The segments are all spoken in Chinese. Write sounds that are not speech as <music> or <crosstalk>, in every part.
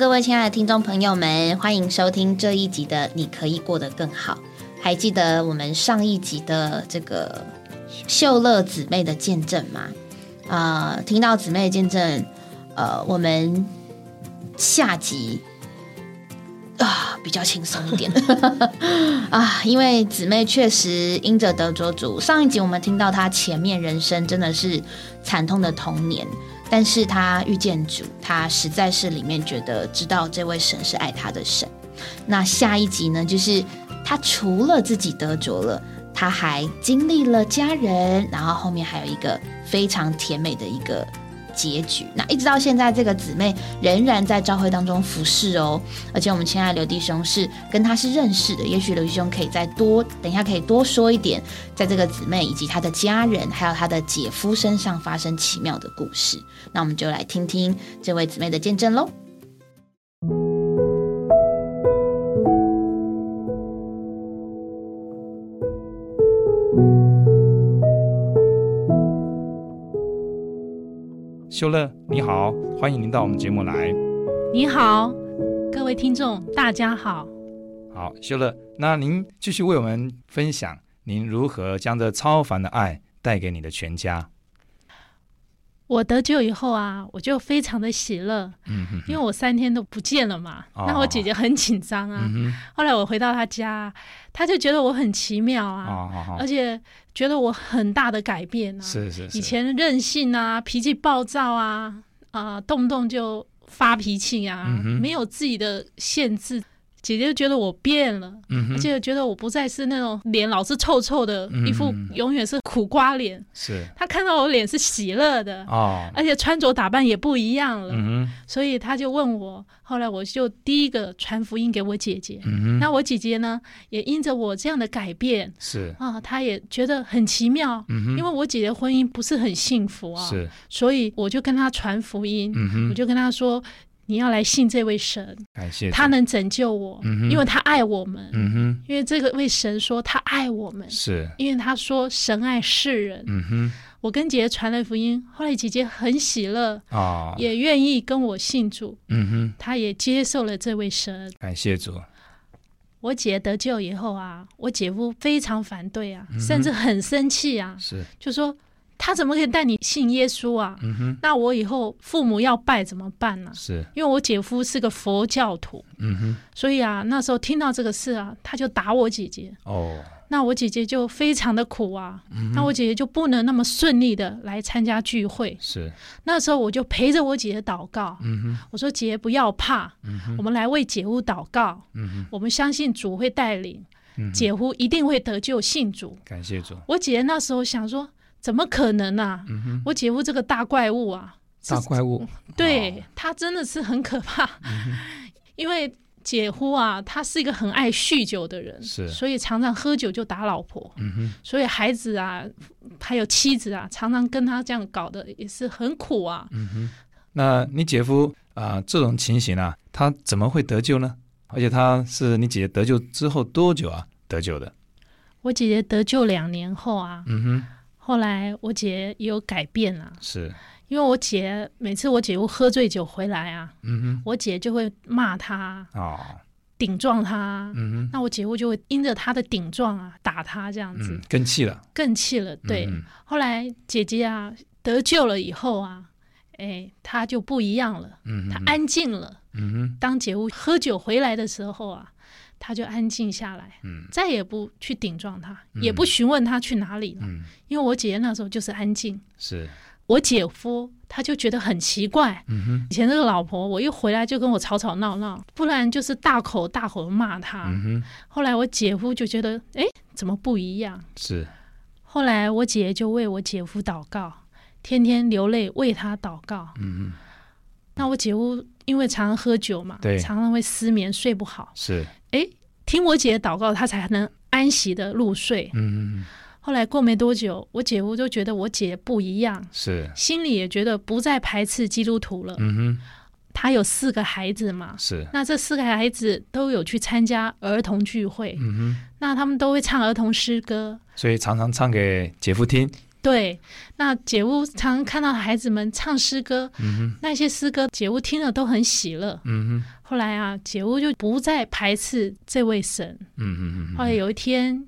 各位亲爱的听众朋友们，欢迎收听这一集的《你可以过得更好》。还记得我们上一集的这个秀乐姊妹的见证吗？啊，听到姊妹的见证，呃，我们下集啊比较轻松一点 <laughs> 啊，因为姊妹确实因着得着主。上一集我们听到她前面人生真的是惨痛的童年。但是他遇见主，他实在是里面觉得知道这位神是爱他的神。那下一集呢，就是他除了自己得着了，他还经历了家人，然后后面还有一个非常甜美的一个。结局，那一直到现在，这个姊妹仍然在朝会当中服侍哦。而且我们亲爱的刘弟兄是跟他是认识的，也许刘弟兄可以再多等一下，可以多说一点，在这个姊妹以及她的家人，还有她的姐夫身上发生奇妙的故事。那我们就来听听这位姊妹的见证喽。修乐，你好，欢迎您到我们节目来。你好，各位听众，大家好。好，修乐，那您继续为我们分享您如何将这超凡的爱带给你的全家。我得救以后啊，我就非常的喜乐，嗯，因为我三天都不见了嘛，那我姐姐很紧张啊。后来我回到她家，她就觉得我很奇妙啊，而且觉得我很大的改变啊。是是，以前任性啊，脾气暴躁啊，啊，动不动就发脾气啊，没有自己的限制。姐姐就觉得我变了，而且觉得我不再是那种脸老是臭臭的，一副永远是苦瓜脸。是，她看到我脸是喜乐的哦，而且穿着打扮也不一样了。所以她就问我，后来我就第一个传福音给我姐姐。那我姐姐呢，也因着我这样的改变，是啊，她也觉得很奇妙。因为我姐姐婚姻不是很幸福啊，是，所以我就跟她传福音，我就跟她说。你要来信这位神，感谢他能拯救我，因为他爱我们。嗯哼，因为这个位神说他爱我们，是因为他说神爱世人。嗯哼，我跟姐姐传了福音，后来姐姐很喜乐啊，也愿意跟我信主。嗯哼，她也接受了这位神，感谢主。我姐得救以后啊，我姐夫非常反对啊，甚至很生气啊，是就说。他怎么可以带你信耶稣啊？那我以后父母要拜怎么办呢？是，因为我姐夫是个佛教徒，嗯哼，所以啊，那时候听到这个事啊，他就打我姐姐。哦，那我姐姐就非常的苦啊，那我姐姐就不能那么顺利的来参加聚会。是，那时候我就陪着我姐姐祷告。嗯哼，我说姐不要怕，我们来为姐夫祷告。嗯哼，我们相信主会带领，姐夫一定会得救信主。感谢主。我姐姐那时候想说。怎么可能呢？我姐夫这个大怪物啊，大怪物，对他真的是很可怕。因为姐夫啊，他是一个很爱酗酒的人，是，所以常常喝酒就打老婆。嗯哼，所以孩子啊，还有妻子啊，常常跟他这样搞的也是很苦啊。嗯哼，那你姐夫啊，这种情形啊，他怎么会得救呢？而且他是你姐姐得救之后多久啊得救的？我姐姐得救两年后啊。嗯哼。后来我姐也有改变了，是因为我姐每次我姐夫喝醉酒回来啊，嗯哼，我姐就会骂他哦，顶撞他，嗯哼，那我姐夫就会因着他的顶撞啊打他这样子，更气了，更气了，对。后来姐姐啊得救了以后啊，哎，他就不一样了，嗯他安静了，嗯哼，当姐夫喝酒回来的时候啊。他就安静下来，嗯，再也不去顶撞他，也不询问他去哪里了，嗯，因为我姐姐那时候就是安静，是。我姐夫他就觉得很奇怪，嗯哼，以前那个老婆我一回来就跟我吵吵闹闹，不然就是大口大口的骂他，嗯哼，后来我姐夫就觉得，哎，怎么不一样？是，后来我姐就为我姐夫祷告，天天流泪为他祷告，嗯哼，那我姐夫因为常常喝酒嘛，对，常常会失眠睡不好，是。哎，听我姐祷告，她才能安息的入睡。嗯，后来过没多久，我姐夫就觉得我姐不一样，是心里也觉得不再排斥基督徒了。嗯哼，他有四个孩子嘛，是那这四个孩子都有去参加儿童聚会。嗯哼，那他们都会唱儿童诗歌，所以常常唱给姐夫听。对，那姐夫常常看到孩子们唱诗歌，那些诗歌姐夫听了都很喜乐。嗯哼。后来啊，姐夫就不再排斥这位神。嗯嗯嗯。后来有一天，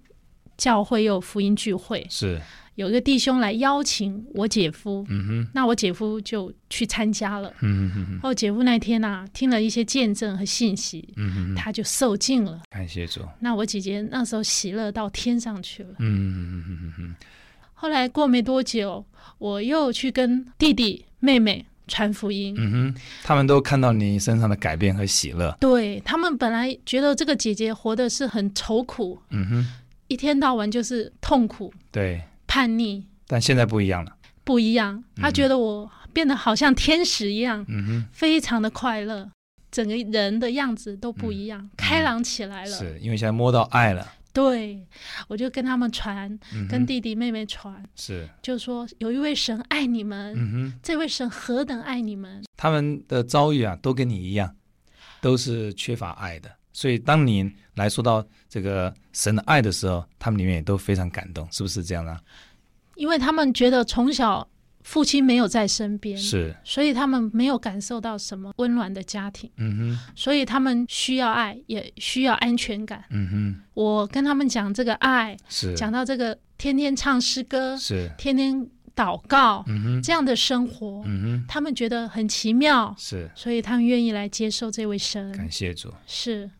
教会又福音聚会，是有一个弟兄来邀请我姐夫。嗯哼。那我姐夫就去参加了。嗯哼哼。后姐夫那天呐，听了一些见证和信息。嗯哼。他就受尽了。感谢主。那我姐姐那时候喜乐到天上去了。嗯嗯嗯嗯嗯。后来过没多久，我又去跟弟弟妹妹传福音。嗯哼，他们都看到你身上的改变和喜乐。对他们本来觉得这个姐姐活的是很愁苦，嗯哼，一天到晚就是痛苦，对，叛逆。但现在不一样了，不一样。他觉得我变得好像天使一样，嗯哼，非常的快乐，整个人的样子都不一样，开朗起来了。是因为现在摸到爱了。对，我就跟他们传，跟弟弟妹妹传，是，就说有一位神爱你们，这位神何等爱你们。他们的遭遇啊，都跟你一样，都是缺乏爱的。所以当你来说到这个神的爱的时候，他们里面也都非常感动，是不是这样呢？因为他们觉得从小。父亲没有在身边，是，所以他们没有感受到什么温暖的家庭。嗯哼，所以他们需要爱，也需要安全感。嗯哼，我跟他们讲这个爱，是讲到这个天天唱诗歌，是天天祷告，嗯哼，这样的生活，嗯哼，他们觉得很奇妙，是，所以他们愿意来接受这位神。感谢主。是。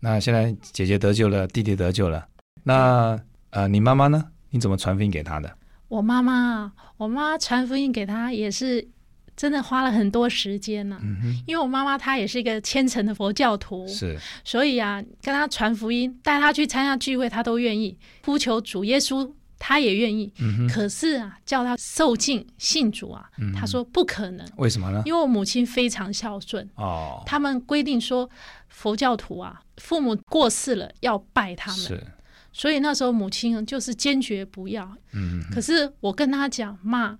那现在姐姐得救了，弟弟得救了，那呃，你妈妈呢？你怎么传福音给他的？我妈妈，我妈传福音给他也是真的花了很多时间呢。嗯因为我妈妈她也是一个虔诚的佛教徒，是，所以啊，跟他传福音，带他去参加聚会，他都愿意；呼求主耶稣，他也愿意。嗯可是啊，叫他受尽信主啊，他说不可能。为什么呢？因为我母亲非常孝顺哦。他们规定说，佛教徒啊，父母过世了要拜他们。是。所以那时候母亲就是坚决不要。嗯，可是我跟他讲，妈，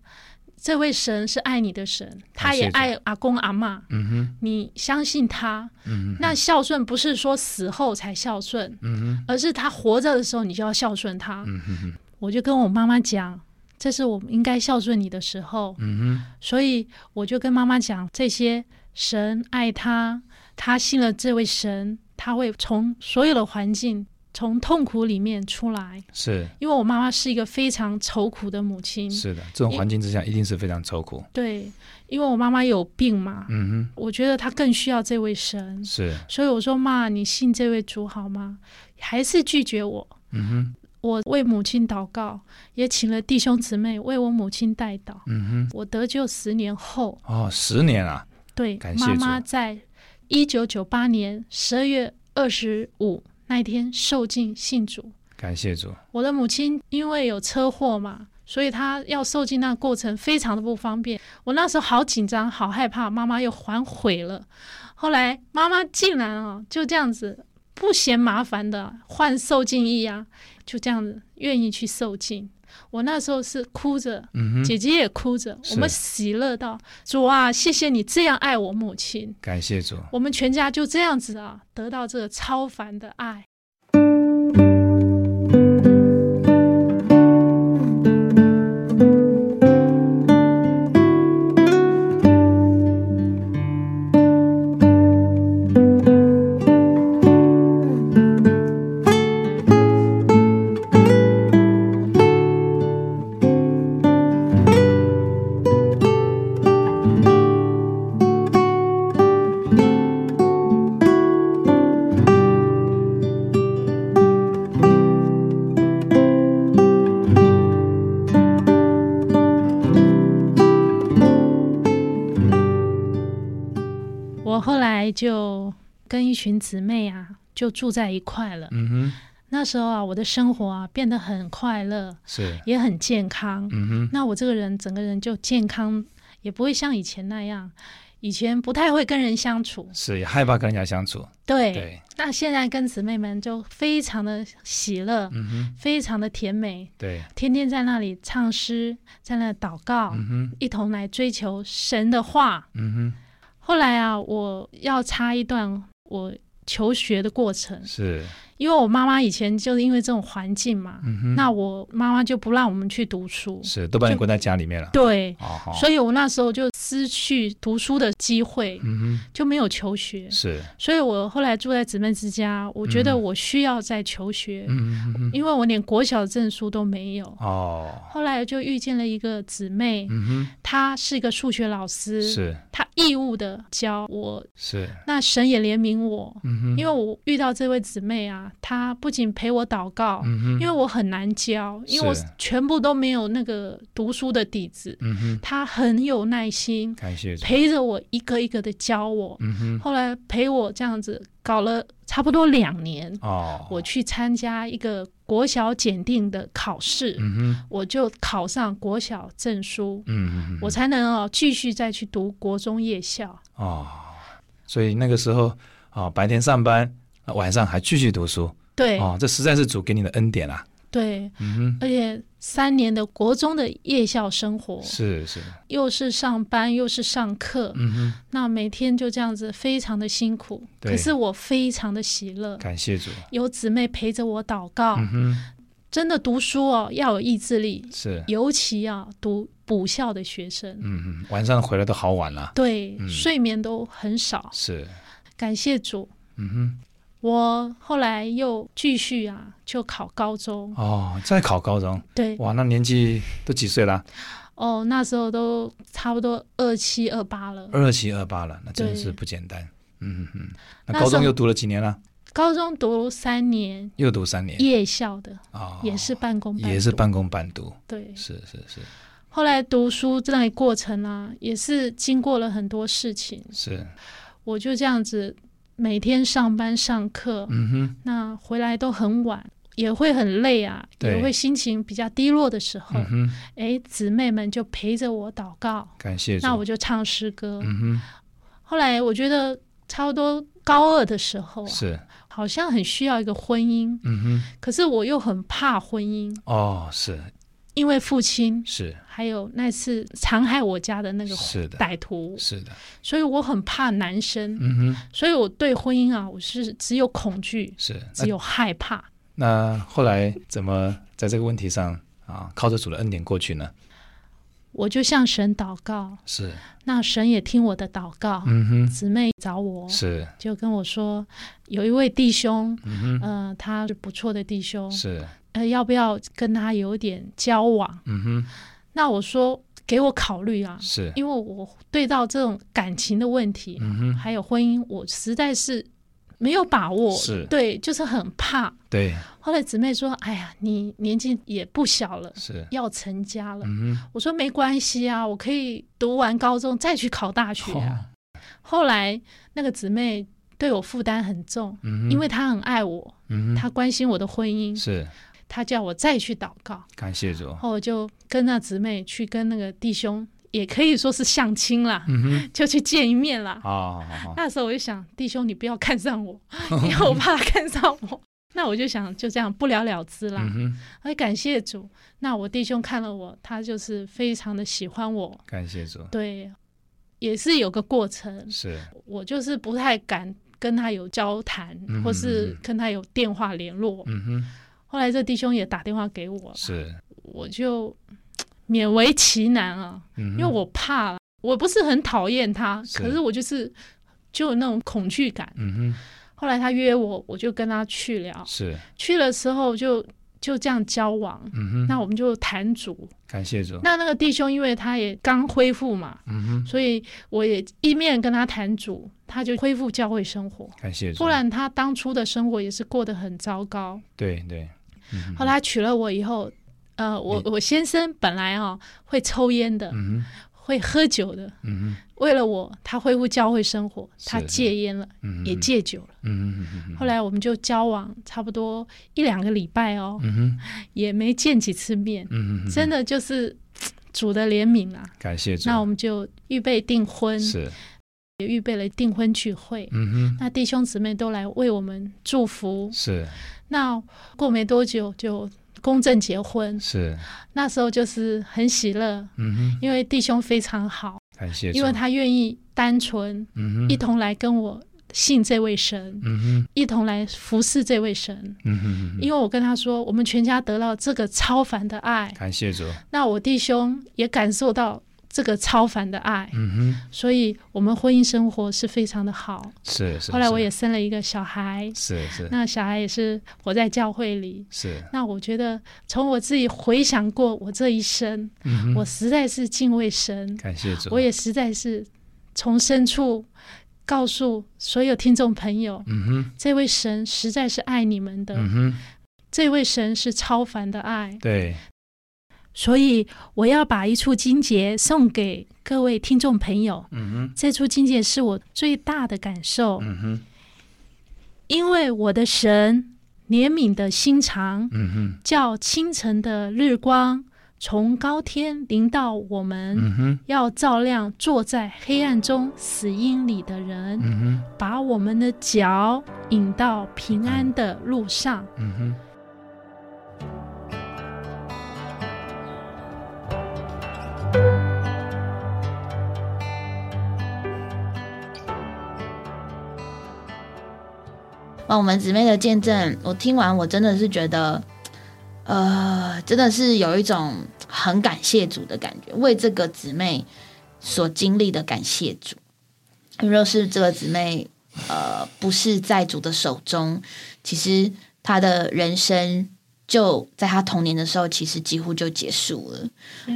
这位神是爱你的神，他也爱阿公阿妈。嗯哼，你相信他。嗯哼，那孝顺不是说死后才孝顺。嗯哼，而是他活着的时候你就要孝顺他。嗯哼，我就跟我妈妈讲，这是我们应该孝顺你的时候。嗯哼，所以我就跟妈妈讲，这些神爱他，他信了这位神，他会从所有的环境。从痛苦里面出来，是因为我妈妈是一个非常愁苦的母亲。是的，这种环境之下一定是非常愁苦。对，因为我妈妈有病嘛，嗯哼，我觉得她更需要这位神。是，所以我说妈，你信这位主好吗？还是拒绝我？嗯哼，我为母亲祷告，也请了弟兄姊妹为我母亲代祷。嗯哼，我得救十年后，哦，十年啊，对，妈妈在一九九八年十二月二十五。那一天受尽信主，感谢主。我的母亲因为有车祸嘛，所以她要受尽那过程非常的不方便。我那时候好紧张，好害怕，妈妈又反悔了。后来妈妈竟然啊，就这样子不嫌麻烦的换受尽意啊，就这样子愿意去受尽。我那时候是哭着，姐姐也哭着，我们喜乐到主啊，谢谢你这样爱我母亲，感谢主，我们全家就这样子啊，得到这个超凡的爱。群姊妹啊，就住在一块了。嗯哼，那时候啊，我的生活啊变得很快乐，是也很健康。嗯哼，那我这个人整个人就健康，也不会像以前那样，以前不太会跟人相处，是也害怕跟人家相处。对对，那现在跟姊妹们就非常的喜乐，嗯哼，非常的甜美。对，天天在那里唱诗，在那祷告，嗯哼，一同来追求神的话。嗯哼。后来啊，我要插一段我求学的过程。是，因为我妈妈以前就是因为这种环境嘛，嗯，那我妈妈就不让我们去读书。是都把你关在家里面了。对，哦，所以我那时候就失去读书的机会，嗯就没有求学，。是，所以我后来住在姊妹之家，我觉得嗯。我需要再求学，嗯因为我连国小证书都没有。哦，后来就遇见了一个姊妹，嗯她是一个数学老师，是。她义务的教我。是，那神也怜悯我，嗯，因为我遇到这位姊妹啊，她不仅陪我祷告，因为我很难教，因为我全部都没有那个读书的底子。嗯哼，她很有耐心，感谢，陪着我一个一个的教我。嗯，后来陪我这样子搞了差不多两年，哦，我去参加一个国小检定的考试，嗯，我就考上国小证书，嗯我才能哦继续再去读国中夜校。哦，所以那个时候哦，白天上班，啊晚上还继续读书，对、哦，这实在是主给你的恩典啊。对，嗯而且三年的国中的夜校生活，，是是，又是上班又是上课，嗯哼，那每天就这样子非常的辛苦。对。可是我非常的喜乐，感谢主，有姊妹陪着我祷告。嗯哼，真的读书哦，要有意志力，是，尤其要读补校的学生，嗯哼，晚上回来都好晚了，对、嗯。睡眠都很少。是，感谢主，嗯我后来又继续啊，就考高中。哦，再考高中，对，哇，那年纪都几岁了？哦，那时候都差不多二七二八了。二七二八了，那真对是不简单。嗯哼哼，那高中又读了几年了？高中读三年又读三年，夜校的，哦，也是半工半读也是半工半读，对。是是是后来读书这样的过程啊，也是经过了很多事情。是，我就这样子每天上班上课，嗯哼，那回来都很晚，也会很累啊，也会心情比较低落的时候，嗯，哎、姊妹们就陪着我祷告，感谢。那我就唱诗歌。嗯哼，后来我觉得差不多高二的时候啊，是，好像很需要一个婚姻，嗯哼，可是我又很怕婚姻，哦，是因为父亲是。还有那次残害我家的那个歹徒，是的，所以我很怕男生，嗯哼，所以我对婚姻啊，我是只有恐惧，是。只有害怕。那后来怎么在这个问题上啊，靠着主的恩典过去呢？我就向神祷告，是，那神也听我的祷告。嗯哼，姊妹找我，是，就跟我说，有一位弟兄，嗯哼，呃，他是不错的弟兄，是，呃，要不要跟他有点交往？嗯哼，那我说，给我考虑啊，是，因为我对到这种感情的问题，嗯哼，还有婚姻，我实在是没有把握，是。对，就是很怕。对，后来姊妹说：“哎呀，你年纪也不小了，是，要成家了。我说：“没关系啊，我可以读完高中再去考大学啊。哦，后来那个姊妹对我负担很重，因为她很爱我，她关心我的婚姻，是，她叫我再去祷告。感谢主，后我就跟那姊妹去跟那个弟兄，也可以说是相亲啦，嗯哼，就去见一面啦。好好好，那时候我就想，弟兄你不要看上我，因为我怕他看上我。那我就想就这样不了了之啦。嗯哼，哎，感谢主。那我弟兄看了我，他就是非常的喜欢我，感谢主，对，也是有个过程。是，我就是不太敢跟他有交谈，嗯或是跟他有电话联络。嗯哼，后来这弟兄也打电话给我，是，我就勉为其难啊，嗯，因为我怕了，我不是很讨厌他，是。可是我就是就有那种恐惧感。嗯哼，后来他约我，我就跟他去了，是，去的时候就就这样交往。嗯哼，那我们就谈主，感谢主，那那个弟兄因为他也刚恢复嘛，嗯哼，所以我也一面跟他谈主，他就恢复教会生活。感谢主，不然他当初的生活也是过得很糟糕。对对，嗯后来他娶了我以后，呃，我我先生本来啊会抽烟的，嗯，会喝酒的，为了我，他恢复教会生活，他戒烟了，也戒酒了。后来我们就交往差不多一两个礼拜哦，嗯，也没见几次面，真的就是嘖 <tsk> 主的怜悯啊。感谢主，那我们就预备订婚，是，也预备了订婚聚会。嗯哼，那弟兄姊妹都来为我们祝福。是。那过没多久就公证结婚，是，那时候就是很喜乐，嗯哼，因为弟兄非常好，感谢主，因为他愿意单纯嗯哼，一同来跟我信这位神，嗯哼，一同来服侍这位神。嗯哼，因为我跟他说，我们全家得到这个超凡的爱，感谢主，那我弟兄也感受到这个超凡的爱，嗯哼，所以我们婚姻生活是非常的好。是是。后来我也生了一个小孩，是是。那小孩也是活在教会里，是。那我觉得从我自己回想过我这一生，嗯我实在是敬畏神，感谢主，我也实在是从深处。告诉所有听众朋友，嗯哼，这位神实在是爱你们的，嗯哼，这位神是超凡的爱，对，所以我要把一处金节送给各位听众朋友，嗯哼，这处金节是我最大的感受，嗯哼，因为我的神怜悯的心肠，嗯哼，叫清晨的日光。从高天临到我们，要照亮坐在黑暗中死荫里的人，把我们的脚引到平安的路上。哇，我们姊妹的见证，我听完我真的是觉得。呃，真的是有一种很感谢主的感觉，为这个姊妹所经历的感谢主。若是这个姊妹呃不是在主的手中，其实她的人生就在他童年的时候，其实几乎就结束了。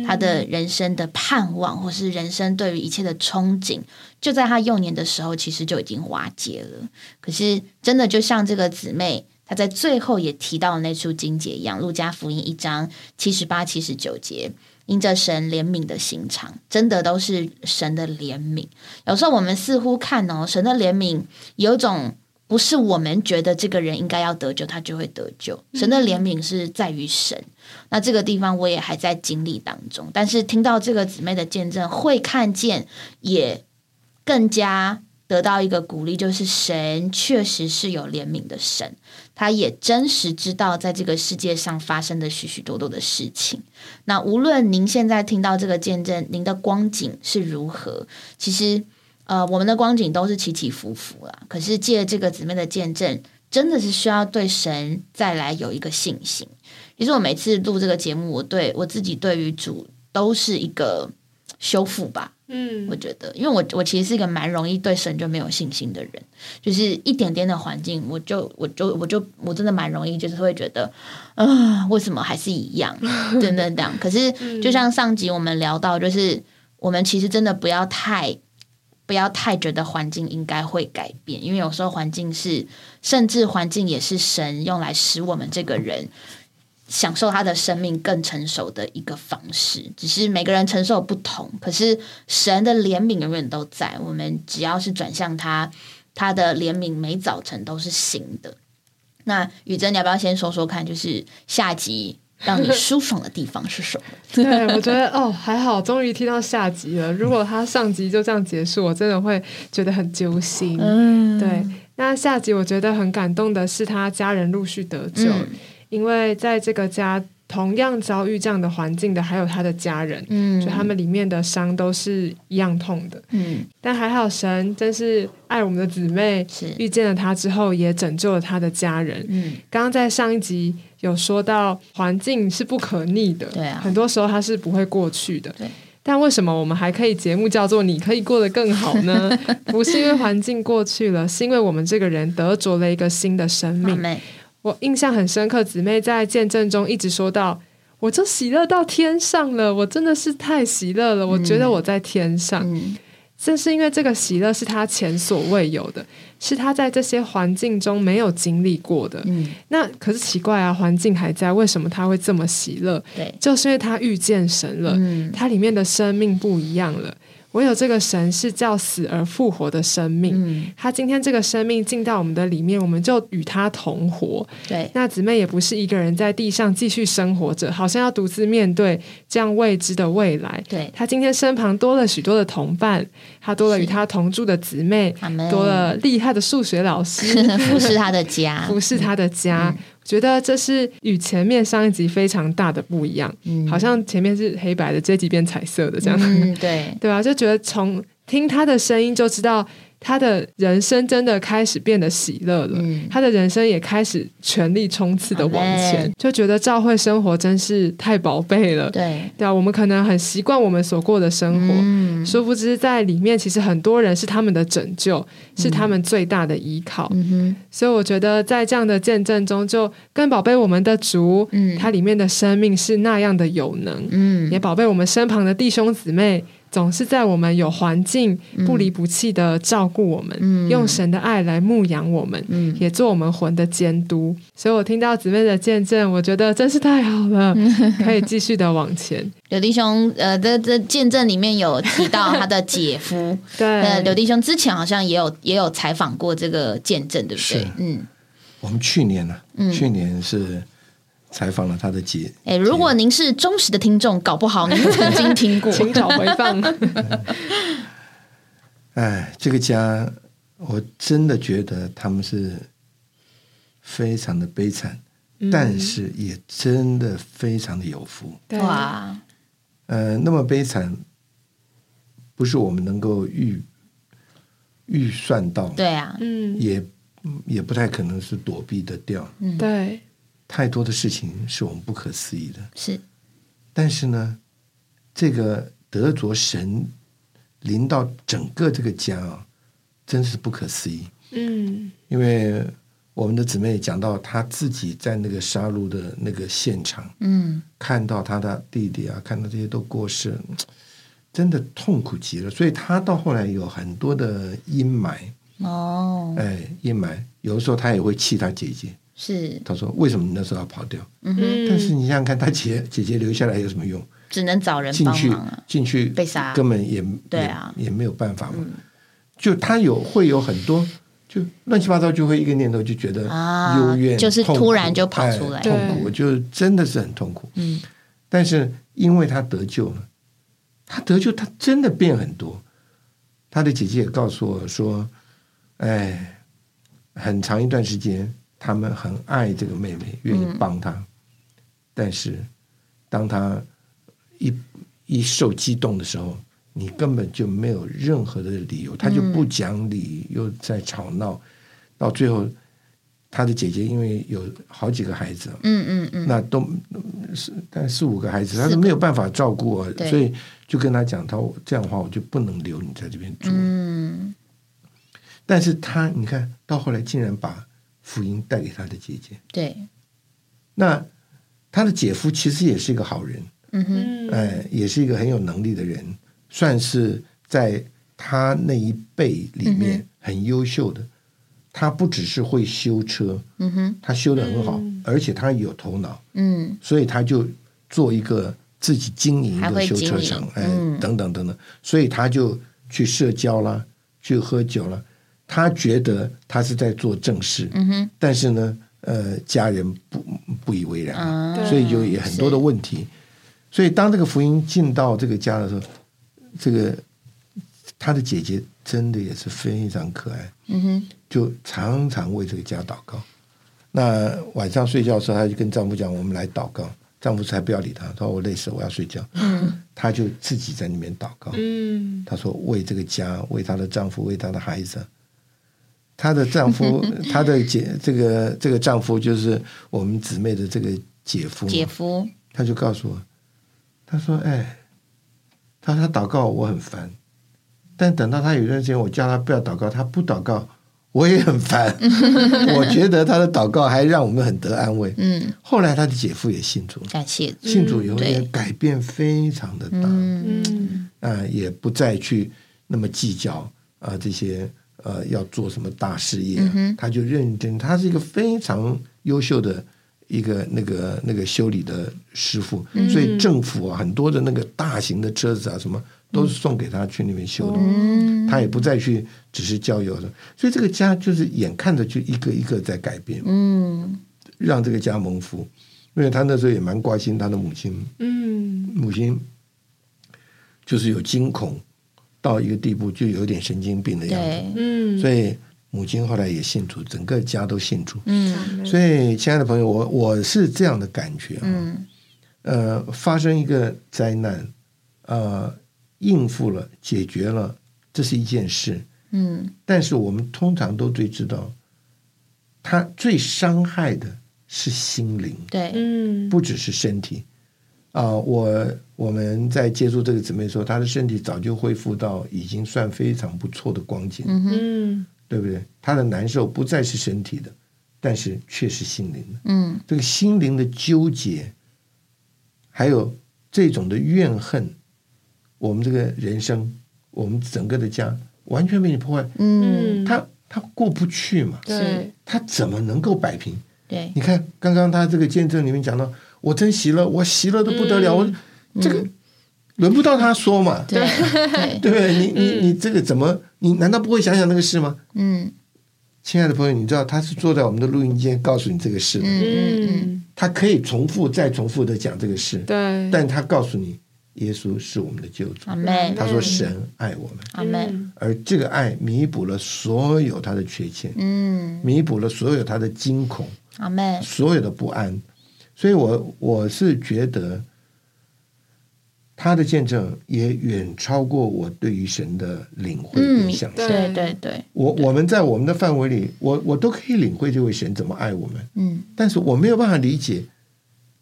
他的人生的盼望，或是人生对于一切的憧憬，就在他幼年的时候，其实就已经瓦解了。可是，真的就像这个姊妹。她在最后也提到那处经节一样，《路加福音》一章七十八、七十九节，因着神怜悯的心肠，真的都是神的怜悯。有时候我们似乎看哦，神的怜悯有种不是我们觉得这个人应该要得救，他就会得救。神的怜悯是在于神。那这个地方我也还在经历当中，但是听到这个姊妹的见证，会看见也更加。得到一个鼓励，就是神确实是有怜悯的神，他也真实知道在这个世界上发生的许许多多的事情。那无论您现在听到这个见证，您的光景是如何，其实呃，我们的光景都是起起伏伏啦。可是借这个姊妹的见证，真的是需要对神再来有一个信心。其实我每次录这个节目，我对我自己对于主都是一个修复吧。嗯，我觉得，因为我我其实是一个蛮容易对神就没有信心的人，就是一点点的环境，我就我就我就我真的蛮容易，就是会觉得，啊，为什么还是一样，<laughs> 等等等。可是就像上集我们聊到，就是我们其实真的不要太不要太觉得环境应该会改变，因为有时候环境是，甚至环境也是神用来使我们这个人。享受他的生命更成熟的一个方式，只是每个人承受不同。可是神的怜悯永远都在，我们只要是转向他，他的怜悯每早晨都是新的。那雨珍，你要不要先说说看，就是下集让你舒爽的地方是什么？<laughs> 对我觉得哦，还好，终于听到下集了。如果他上集就这样结束，我真的会觉得很揪心。嗯，对。那下集我觉得很感动的是，他家人陆续得救。因为在这个家同样遭遇这样的环境的，还有他的家人，嗯，就他们里面的伤都是一样痛的，嗯。但还好，神真是爱我们的姊妹，遇见了他之后，也拯救了他的家人。嗯，刚刚在上一集有说到，环境是不可逆的，对啊，很多时候它是不会过去的，对。但为什么我们还可以节目叫做“你可以过得更好”呢？<laughs> 不是因为环境过去了，是因为我们这个人得着了一个新的生命。我印象很深刻，姊妹在见证中一直说到：“我就喜乐到天上了，我真的是太喜乐了，我觉得我在天上。”正是因为这个喜乐是他前所未有的，是他在这些环境中没有经历过的。嗯，那可是奇怪啊，环境还在，为什么他会这么喜乐？对，就是因为他遇见神了，他里面的生命不一样了。我有这个神是叫死而复活的生命，他今天这个生命进到我们的里面，我们就与他同活。对，那姊妹也不是一个人在地上继续生活着，好像要独自面对这样未知的未来。对，他今天身旁多了许多的同伴，他多了与他同住的姊妹，多了厉害的数学老师，<laughs> 服侍他的家，服侍他的家。觉得这是与前面上一集非常大的不一样，嗯，好像前面是黑白的，这集变彩色的这样，对 <laughs> 对吧？就觉得从听他的声音就知道他的人生真的开始变得喜乐了，他的人生也开始全力冲刺的往前，就觉得教会生活真是太宝贝了。对。对啊，我们可能很习惯我们所过的生活，殊不知在里面其实很多人是他们的拯救，是他们最大的依靠。所以我觉得在这样的见证中，就更宝贝我们的主，它里面的生命是那样的有能，嗯，也宝贝我们身旁的弟兄姊妹。总是在我们有环境不离不弃的照顾我们，用神的爱来牧养我们，也做我们魂的监督。所以我听到姊妹的见证，我觉得真是太好了，<laughs> 可以继续的往前。柳弟兄，呃，这这见证里面有提到他的姐夫，<laughs> 对，柳弟兄之前好像也有也有采访过这个见证，对不对？嗯，我们去年呢，去年是。采访了他的姐。哎，如果您是忠实的听众，搞不好您曾经听过，<laughs> 请找回放。<laughs> 哎，这个家，我真的觉得他们是非常的悲惨，但是也真的非常的有福。哇，呃，那么悲惨，不是我们能够预预算到。对啊，嗯，也也不太可能是躲避得掉。嗯，对。太多的事情是我们不可思议的，是。但是呢，这个德卓神临到整个这个家啊，真是不可思议。嗯，因为我们的姊妹讲到她自己在那个杀戮的那个现场，嗯，看到她的弟弟啊，看到这些都过世，真的痛苦极了。所以他到后来有很多的阴霾。哦，哎，阴霾，有的时候他也会气他姐姐。是，他说：“为什么你那时候要跑掉？”嗯哼。但是你想想看，他姐姐姐留下来有什么用？只能找人进去，进去被杀，根本也对啊，也没有办法嘛。就他有会有很多，就乱七八糟，就会一个念头就觉得幽怨，就是突然就跑出来，痛苦，就真的是很痛苦。嗯。但是因为他得救了，他得救，他真的变很多。他的姐姐也告诉我说：“哎，很长一段时间。”他们很爱这个妹妹，愿意帮她，但是当她一一受激动的时候，你根本就没有任何的理由，她就不讲理，又在吵闹，到最后，她的姐姐因为有好几个孩子，嗯嗯嗯，那都是但四五个孩子，她是没有办法照顾啊，所以就跟他讲，他这样的话我就不能留你在这边住，嗯，但是他你看到后来竟然把。福音带给他的姐姐，对，那他的姐夫其实也是一个好人，嗯哼，哎，也是一个很有能力的人，算是在他那一辈里面很优秀的。他不只是会修车，嗯哼，他修的很好，而且他有头脑，嗯，所以他就做一个自己经营一个修车厂，哎，等等等等，所以他就去社交啦，去喝酒了。他觉得他是在做正事，嗯哼，但是呢，呃，家人不不以为然，所以就有很多的问题。所以当这个福音进到这个家的时候，这个他的姐姐真的也是非常可爱，嗯哼，就常常为这个家祷告。那晚上睡觉的时候，她就跟丈夫讲：“我们来祷告。”丈夫才不要理她，他说：“我累死，我要睡觉。”嗯，他就自己在那边祷告。嗯，他说：“为这个家，为她的丈夫，为她的孩子。”她的丈夫，<laughs> 她的姐，这个这个丈夫就是我们姊妹的这个姐夫。姐夫，他就告诉我，他说：“哎，他说他祷告我很烦，但等到他有段时间我叫他不要祷告，他不祷告，我也很烦。<laughs> 我觉得他的祷告还让我们很得安慰。嗯，后来他的姐夫也信主，感谢信主以后也改变非常的大，嗯啊，也不再去那么计较啊这些。”呃，要做什么大事业，他就认真。他是一个非常优秀的一个那个那个修理的师傅，所以政府啊很多的那个大型的车子啊什么都是送给他去那边修的。他也不再去只是教友的，所以这个家就是眼看着就一个一个在改变。嗯，让这个家蒙福，因为他那时候也蛮关心他的母亲。嗯，母亲就是有惊恐。到一个地步，就有点神经病的样子。嗯，所以母亲后来也信主，整个家都信主。嗯，所以亲爱的朋友，我我是这样的感觉啊。嗯，呃，发生一个灾难，呃，应付了，解决了，这是一件事。嗯，但是我们通常都最知道，他最伤害的是心灵，对，嗯，不只是身体。啊、我我们在接触这个姊妹的时候，她的身体早就恢复到已经算非常不错的光景，嗯对不对？她的难受不再是身体的，但是却是心灵的。嗯。这个心灵的纠结，还有这种的怨恨，我们这个人生，我们整个的家完全被你破坏，嗯，他他过不去嘛，对，他怎么能够摆平？对，你看刚刚他这个见证里面讲到，我真喜乐，我喜乐的不得了，嗯。我这个轮不到他说嘛，对，对，<laughs> 对不对？你你你这个怎么？你难道不会想想那个事吗？嗯。亲爱的朋友，你知道他是坐在我们的录音间告诉你这个事的，嗯嗯嗯，他可以重复再重复的讲这个事，对，但他告诉你，耶稣是我们的救主。阿妹，他说神爱我们，阿而这个爱弥补了所有他的缺陷，嗯，弥补了所有他的惊恐，阿妹，所有的不安。所以我我是觉得他的见证也远超过我对于神的领会跟嗯，想象。对对对，我我们在我们的范围里，我我都可以领会这位神怎么爱我们，嗯。但是我没有办法理解，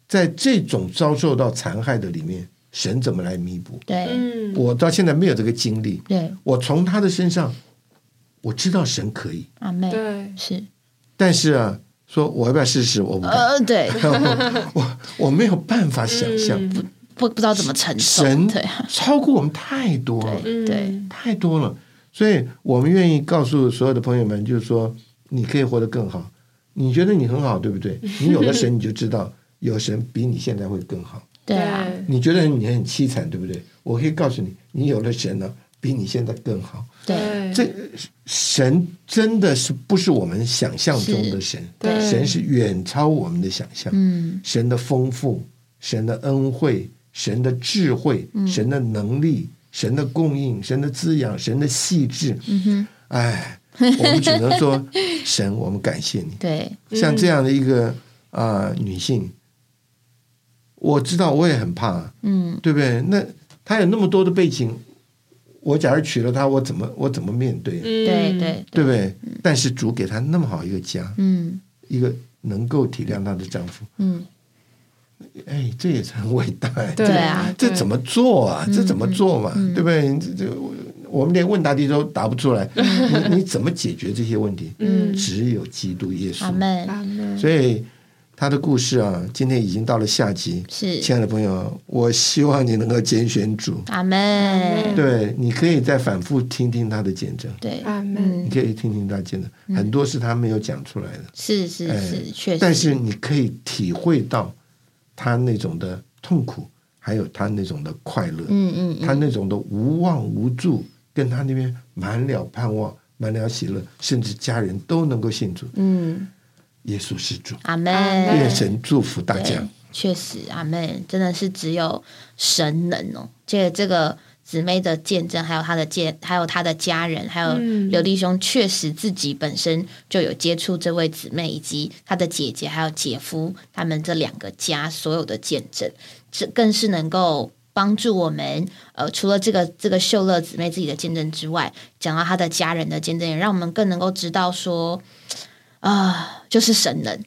在这种遭受到残害的里面，神怎么来弥补。对。嗯，我到现在没有这个经历，对，我从他的身上，我知道神可以，阿妹对，是，但是啊，说我要不要试试，我不敢，呃，对，<laughs> 我我没有办法想象，嗯不不知道怎么承受，神对啊超过我们太多了，对对，太多了，所以我们愿意告诉所有的朋友们，就是说，你可以活得更好。你觉得你很好，对不对？<laughs> 你有了神，你就知道有神比你现在会更好。对啊，你觉得你很凄惨，对不对？我可以告诉你，你有了神呢，比你现在更好。对，这神真的是不是我们想象中的神？对神是远超我们的想象。嗯神的丰富，神的恩惠，神的智慧，嗯神的能力，神的供应，神的滋养，神的细致。嗯哼，哎，我们只能说，<laughs> 神，我们感谢你。对，像这样的一个啊、女性，我知道我也很怕，嗯对不对？那她有那么多的背景，我假如娶了她，我怎么我怎么面对？对对对对不对？但是主给她那么好一个家，嗯一个能够体谅她的丈夫，嗯，哎，这也是很伟大。对对啊这怎么做啊？这怎么做嘛？嗯对不对？这这我们连问答题都答不出来，你你怎么解决这些问题？嗯。只有基督耶稣。阿妹阿门，所以他的故事啊，今天已经到了下集。是。亲爱的朋友，我希望你能够拣选主，阿门，对，你可以再反复听听他的见证，对，阿门，嗯。你可以听听他的见证，很多是他没有讲出来的，是是哎是，确实，但是你可以体会到他那种的痛苦，还有他那种的快乐，嗯嗯嗯，他那种的无望无助，跟他那边满了盼望、满了喜乐，甚至家人都能够信主，嗯，耶稣是主。阿门，愿神祝福大家。，确实，阿门真的是只有神能哦。这这个姊妹的见证，还有她的见，还有她的家人，还有嗯刘弟兄，确实自己本身就有接触这位姊妹，以及她的姐姐还有姐夫他们这两个家所有的见证，这更是能够。帮助我们，呃，除了这个这个秀乐姊妹自己的见证之外，讲到她的家人的见证，也让我们更能够知道说，啊、就是神人，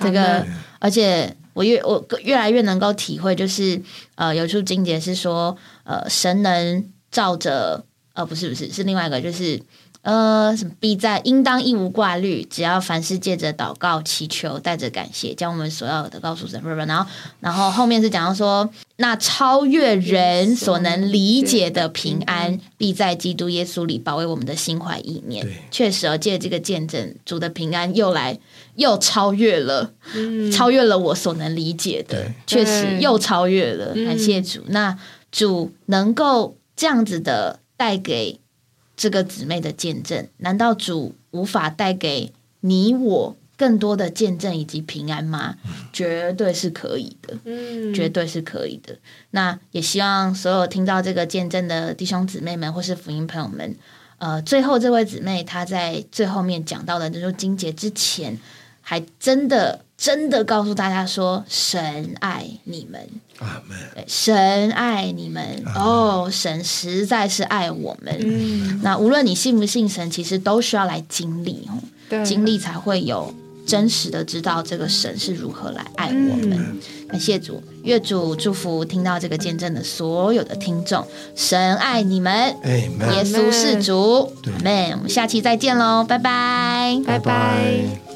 这个，而且我越我越来越能够体会，就是呃，有处经节是说，呃，神能照着，呃，不是不是，是另外一个，就是呃，什么必在应当一无挂虑，只要凡事借着祷告、祈求，带着感谢，将我们所要的告诉神，然后然后后面是讲到说，那超越人所能理解的平安，必在基督耶稣里保卫我们的心怀意念。确实，而借这个见证，主的平安又来又超越了。嗯超越了我所能理解的，确实又超越了，嗯感谢主。那主能够这样子的带给这个姊妹的见证，难道主无法带给你我更多的见证以及平安吗？绝对是可以的。嗯绝对是可以的。那也希望所有听到这个见证的弟兄姊妹们，或是福音朋友们，呃，最后这位姊妹她在最后面讲到的，就是金节之前。还真的真的告诉大家说，神爱你们，阿门。神爱你们哦，神实在是爱我们。嗯，那无论你信不信神，其实都需要来经历哦，经历才会有。真实的知道这个神是如何来爱我们，感谢主，愿主祝福听到这个见证的所有的听众，神爱你们，耶稣是主，阿门。我们下期再见喽，拜拜，拜拜。